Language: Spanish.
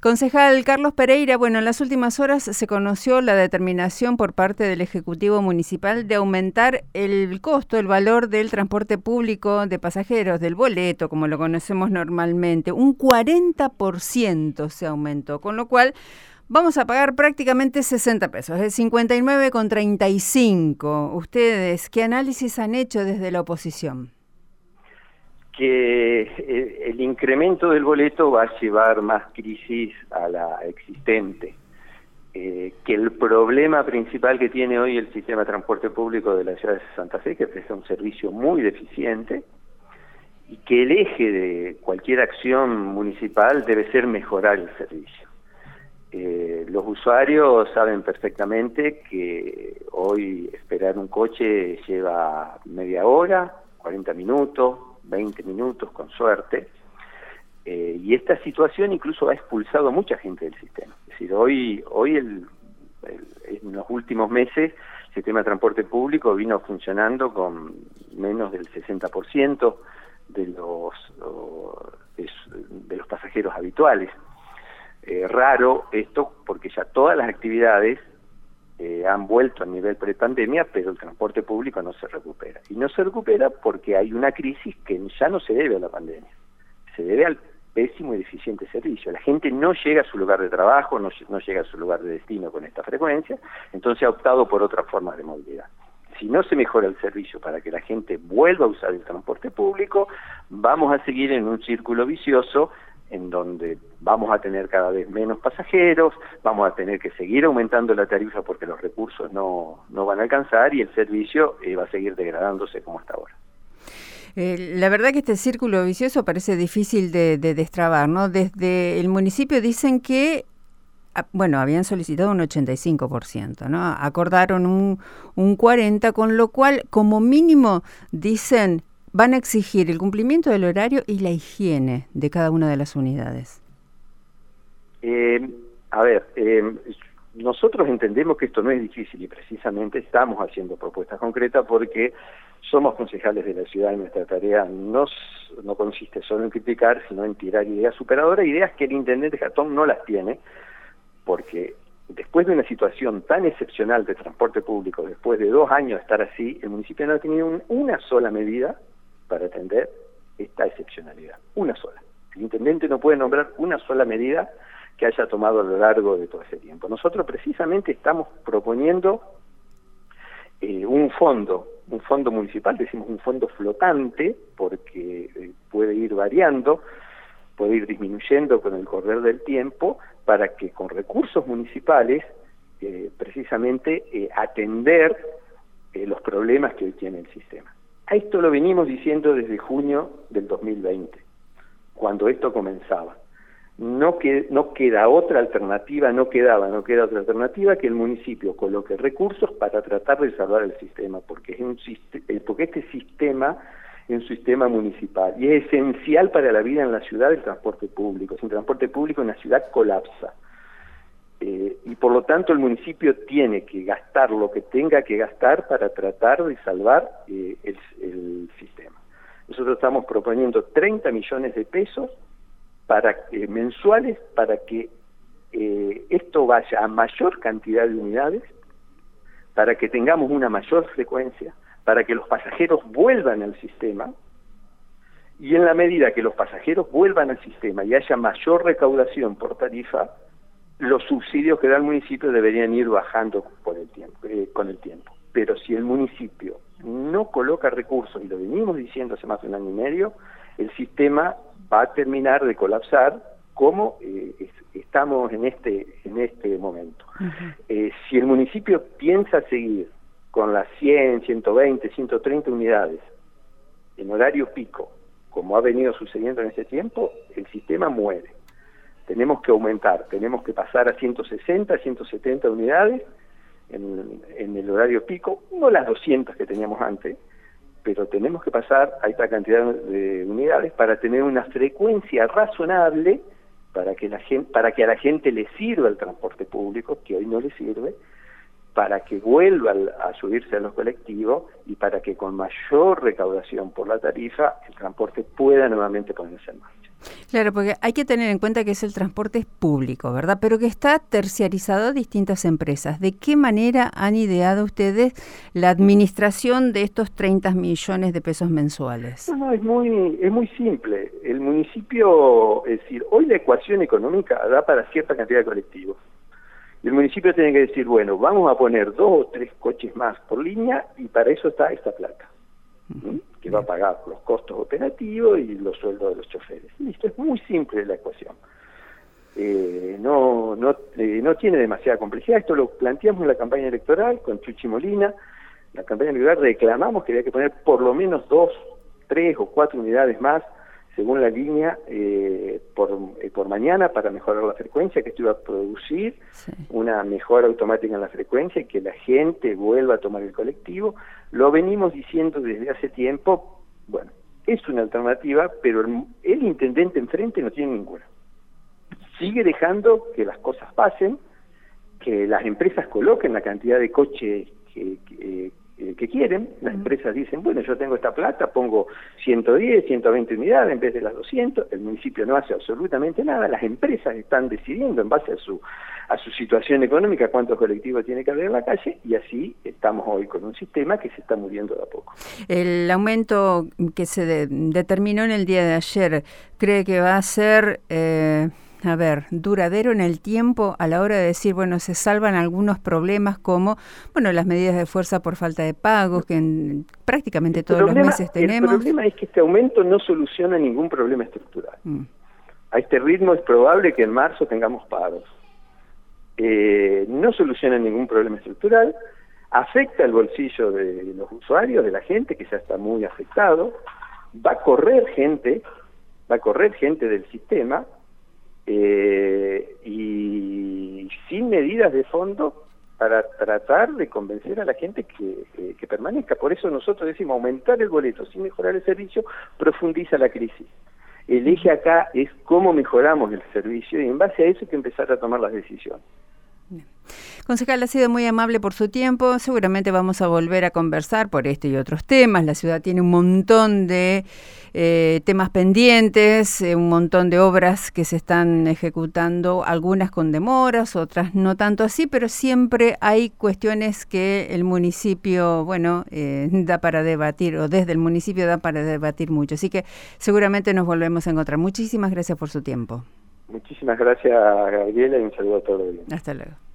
Concejal Carlos Pereira, bueno, en las últimas horas se conoció la determinación por parte del Ejecutivo Municipal de aumentar el costo, el valor del transporte público de pasajeros, del boleto, como lo conocemos normalmente. Un 40% se aumentó, con lo cual vamos a pagar prácticamente 60 pesos, es 59,35. Ustedes, ¿qué análisis han hecho desde la oposición? Que eh, el incremento del boleto va a llevar más crisis a la existente, eh, que el problema principal que tiene hoy el sistema de transporte público de la ciudad de Santa Fe, que presta un servicio muy deficiente, y que el eje de cualquier acción municipal debe ser mejorar el servicio. Eh, los usuarios saben perfectamente que hoy esperar un coche lleva media hora, 40 minutos, 20 minutos con suerte, eh, y esta situación incluso ha expulsado a mucha gente del sistema. Es decir, hoy, hoy el, en los últimos meses el sistema de transporte público vino funcionando con menos del 60% de los, de, los pasajeros habituales. Eh, raro esto porque ya todas las actividades eh, han vuelto a nivel prepandemia, pero el transporte público no se recupera. Y no se recupera porque hay una crisis que ya no se debe a la pandemia, se debe al pésimo y deficiente servicio. La gente no llega a su lugar de trabajo, no, no llega a su lugar de destino con esta frecuencia, entonces ha optado por otras formas de movilidad. Si no se mejora el servicio para que la gente vuelva a usar el transporte público, vamos a seguir en un círculo vicioso en donde vamos a tener cada vez menos pasajeros, vamos a tener que seguir aumentando la tarifa porque los recursos no, no van a alcanzar y el servicio eh, va a seguir degradándose como hasta ahora. Eh, la verdad que este círculo vicioso parece difícil de, destrabar, ¿no? Desde el municipio dicen que ah, bueno, habían solicitado un 85%, ¿no? Acordaron un, un 40%, con lo cual, como mínimo, dicen, van a exigir el cumplimiento del horario y la higiene de cada una de las unidades. Eh, a ver, eh, nosotros entendemos que esto no es difícil y precisamente estamos haciendo propuestas concretas porque somos concejales de la ciudad y nuestra tarea no, no consiste solo en criticar, sino en tirar ideas superadoras, ideas que el intendente Jatón no las tiene, porque después de una situación tan excepcional de transporte público, después de dos años de estar así, el municipio no ha tenido una sola medida para atender esta excepcionalidad, una sola. El intendente no puede nombrar una sola medida que haya tomado a lo largo de todo ese tiempo. Nosotros precisamente estamos proponiendo eh, un fondo, un fondo municipal, decimos un fondo flotante, porque eh, puede ir variando, puede ir disminuyendo con el correr del tiempo, para que con recursos municipales, eh, precisamente, atender los problemas que hoy tiene el sistema. A esto lo venimos diciendo desde junio del 2020, cuando esto comenzaba. No, que, no queda otra alternativa, no quedaba, no queda otra alternativa que el municipio coloque recursos para tratar de salvar el sistema, porque, es un, eh, porque este sistema es un sistema municipal y es esencial para la vida en la ciudad el transporte público. Sin transporte público en la ciudad colapsa. Eh, por lo tanto el municipio tiene que gastar lo que tenga que gastar para tratar de salvar eh, el, sistema. Nosotros estamos proponiendo 30 millones de pesos para eh, mensuales para que esto vaya a mayor cantidad de unidades, para que tengamos una mayor frecuencia, para que los pasajeros vuelvan al sistema, y en la medida que los pasajeros vuelvan al sistema y haya mayor recaudación por tarifa, los subsidios que da el municipio deberían ir bajando por el tiempo, eh, con el tiempo. Pero si el municipio no coloca recursos, y lo venimos diciendo hace más de un año y medio, el sistema va a terminar de colapsar como eh, estamos en este, en este momento. Eh, si el municipio piensa seguir con las 100, 120, 130 unidades en horario pico, como ha venido sucediendo en ese tiempo, el sistema muere tenemos que aumentar, tenemos que pasar a 160, 170 unidades en, el horario pico, no las 200 que teníamos antes, pero tenemos que pasar a esta cantidad de unidades para tener una frecuencia razonable para que la gente, para que a la gente le sirva el transporte público, que hoy no le sirve, para que vuelva a subirse a los colectivos y para que con mayor recaudación por la tarifa el transporte pueda nuevamente ponerse en marcha. Claro, porque hay que tener en cuenta que es el transporte público, ¿verdad? Pero que está terciarizado a distintas empresas. ¿De qué manera han ideado ustedes la administración de estos 30 millones de pesos mensuales? No, no, es muy, es muy simple. El municipio, es decir, hoy la ecuación económica da para cierta cantidad de colectivos. El municipio tiene que decir, bueno, vamos a poner dos o tres coches más por línea y para eso está esta plata, va a pagar los costos operativos y los sueldos de los choferes. Listo, es muy simple la ecuación. Eh, no, no, eh, no tiene demasiada complejidad. Esto lo planteamos en la campaña electoral con Chuchi Molina. la campaña electoral reclamamos que había que poner por lo menos dos, tres o cuatro unidades más según la línea eh, por, eh, por mañana para mejorar la frecuencia, que esto iba a producir una mejora automática en la frecuencia y que la gente vuelva a tomar el colectivo. Lo venimos diciendo desde hace tiempo, bueno, es una alternativa, pero el, intendente enfrente no tiene ninguna. Sigue dejando que las cosas pasen, que las empresas coloquen la cantidad de coches que, que, que quieren. Las empresas dicen, bueno, yo tengo esta plata, pongo 110, 120 unidades en vez de las 200. El municipio no hace absolutamente nada. Las empresas están decidiendo en base a su a su situación económica cuántos colectivos tiene que haber en la calle y así estamos hoy con un sistema que se está muriendo de a poco. El aumento que se determinó en el día de ayer, ¿cree que va a ser... Eh a ver, duradero en el tiempo a la hora de decir, bueno, se salvan algunos problemas como, bueno, las medidas de fuerza por falta de pagos que prácticamente todos los meses tenemos. El problema es que este aumento no soluciona ningún problema estructural. Mm. A este ritmo es probable que en marzo tengamos pagos. Eh, no soluciona ningún problema estructural, afecta el bolsillo de los usuarios, de la gente, que ya está muy afectado, va a correr gente, va a correr gente del sistema, eh, y sin medidas de fondo para tratar de convencer a la gente que, que, permanezca. Por eso nosotros decimos aumentar el boleto sin mejorar el servicio profundiza la crisis. El eje acá es cómo mejoramos el servicio y en base a eso hay que empezar a tomar las decisiones. Concejal, ha sido muy amable por su tiempo. Seguramente vamos a volver a conversar por este y otros temas. La ciudad tiene un montón de eh, temas pendientes, eh, un montón de obras que se están ejecutando, algunas con demoras, otras no tanto así, pero siempre hay cuestiones que el municipio, bueno, eh, da para debatir, o desde el municipio da para debatir mucho. Así que seguramente nos volvemos a encontrar. Muchísimas gracias por su tiempo. Muchísimas gracias, Gabriela, y un saludo a todos. Hasta luego.